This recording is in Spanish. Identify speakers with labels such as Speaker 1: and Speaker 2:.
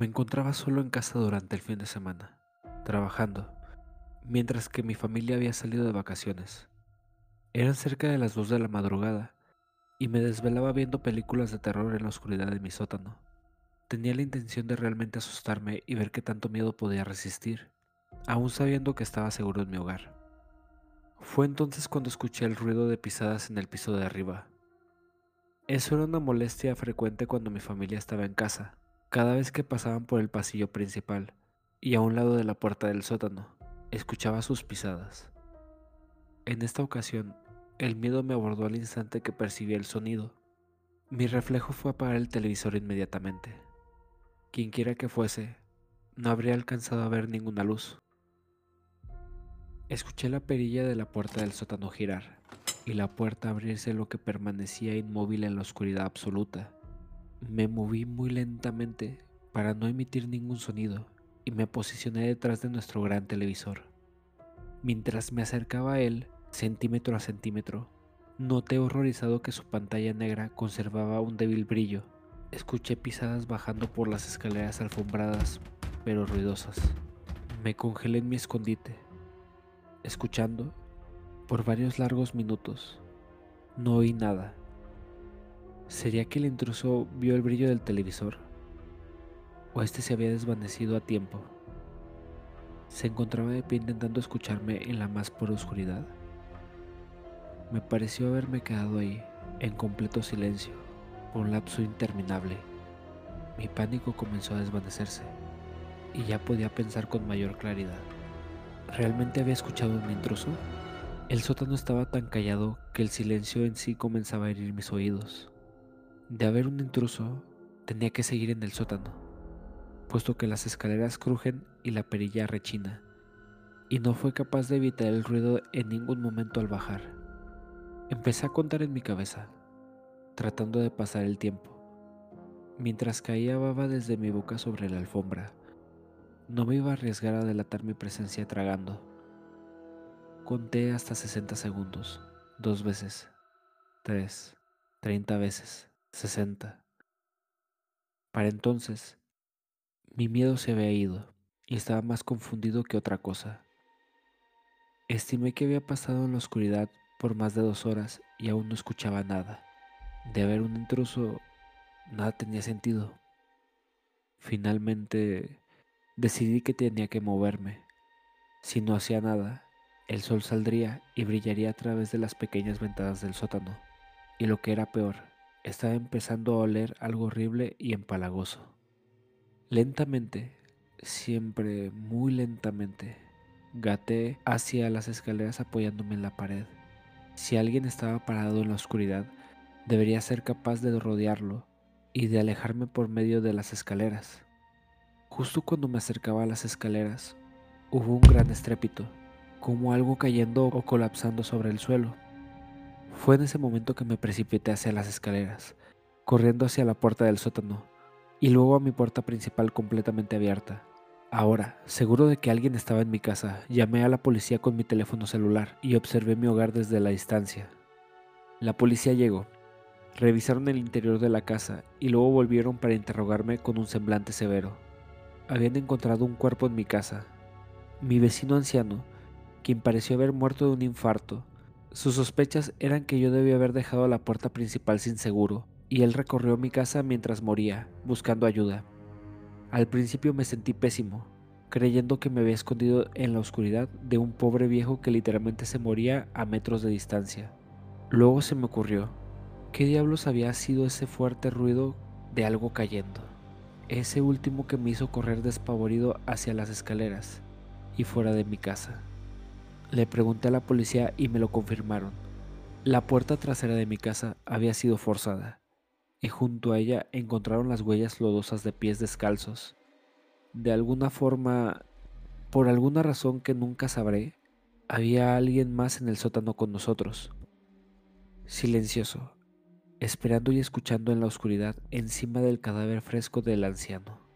Speaker 1: Me encontraba solo en casa durante el fin de semana, trabajando, mientras que mi familia había salido de vacaciones. Eran cerca de las 2 de la madrugada y me desvelaba viendo películas de terror en la oscuridad de mi sótano. Tenía la intención de realmente asustarme y ver qué tanto miedo podía resistir, aún sabiendo que estaba seguro en mi hogar. Fue entonces cuando escuché el ruido de pisadas en el piso de arriba. Eso era una molestia frecuente cuando mi familia estaba en casa, cada vez que pasaban por el pasillo principal y a un lado de la puerta del sótano, escuchaba sus pisadas. En esta ocasión, el miedo me abordó al instante que percibí el sonido. Mi reflejo fue apagar el televisor inmediatamente. Quienquiera que fuese, no habría alcanzado a ver ninguna luz. Escuché la perilla de la puerta del sótano girar y la puerta abrirse lo que permanecía inmóvil en la oscuridad absoluta. Me moví muy lentamente para no emitir ningún sonido y me posicioné detrás de nuestro gran televisor. Mientras me acercaba a él, centímetro a centímetro, noté horrorizado que su pantalla negra conservaba un débil brillo. Escuché pisadas bajando por las escaleras alfombradas, pero ruidosas. Me congelé en mi escondite, escuchando por varios largos minutos. No oí nada ¿Sería que el intruso vio el brillo del televisor? ¿O este se había desvanecido a tiempo? Se encontraba de pie intentando escucharme en la más pura oscuridad. Me pareció haberme quedado ahí, en completo silencio, por un lapso interminable. Mi pánico comenzó a desvanecerse y ya podía pensar con mayor claridad. ¿Realmente había escuchado un intruso? El sótano estaba tan callado que el silencio en sí comenzaba a herir mis oídos. De haber un intruso, tenía que seguir en el sótano, puesto que las escaleras crujen y la perilla rechina, y no fue capaz de evitar el ruido en ningún momento al bajar. Empecé a contar en mi cabeza, tratando de pasar el tiempo, mientras caía baba desde mi boca sobre la alfombra. No me iba a arriesgar a delatar mi presencia tragando. Conté hasta 60 segundos, dos veces, tres, treinta veces. 60. Para entonces, mi miedo se había ido y estaba más confundido que otra cosa. Estimé que había pasado en la oscuridad por más de dos horas y aún no escuchaba nada. De haber un intruso, nada tenía sentido. Finalmente, decidí que tenía que moverme. Si no hacía nada, el sol saldría y brillaría a través de las pequeñas ventanas del sótano. Y lo que era peor, estaba empezando a oler algo horrible y empalagoso. Lentamente, siempre muy lentamente, gaté hacia las escaleras apoyándome en la pared. Si alguien estaba parado en la oscuridad, debería ser capaz de rodearlo y de alejarme por medio de las escaleras. Justo cuando me acercaba a las escaleras, hubo un gran estrépito, como algo cayendo o colapsando sobre el suelo. Fue en ese momento que me precipité hacia las escaleras, corriendo hacia la puerta del sótano y luego a mi puerta principal completamente abierta. Ahora, seguro de que alguien estaba en mi casa, llamé a la policía con mi teléfono celular y observé mi hogar desde la distancia. La policía llegó, revisaron el interior de la casa y luego volvieron para interrogarme con un semblante severo. Habían encontrado un cuerpo en mi casa. Mi vecino anciano, quien pareció haber muerto de un infarto, sus sospechas eran que yo debía haber dejado la puerta principal sin seguro, y él recorrió mi casa mientras moría, buscando ayuda. Al principio me sentí pésimo, creyendo que me había escondido en la oscuridad de un pobre viejo que literalmente se moría a metros de distancia. Luego se me ocurrió, ¿qué diablos había sido ese fuerte ruido de algo cayendo? Ese último que me hizo correr despavorido hacia las escaleras y fuera de mi casa. Le pregunté a la policía y me lo confirmaron. La puerta trasera de mi casa había sido forzada y junto a ella encontraron las huellas lodosas de pies descalzos. De alguna forma, por alguna razón que nunca sabré, había alguien más en el sótano con nosotros. Silencioso, esperando y escuchando en la oscuridad encima del cadáver fresco del anciano.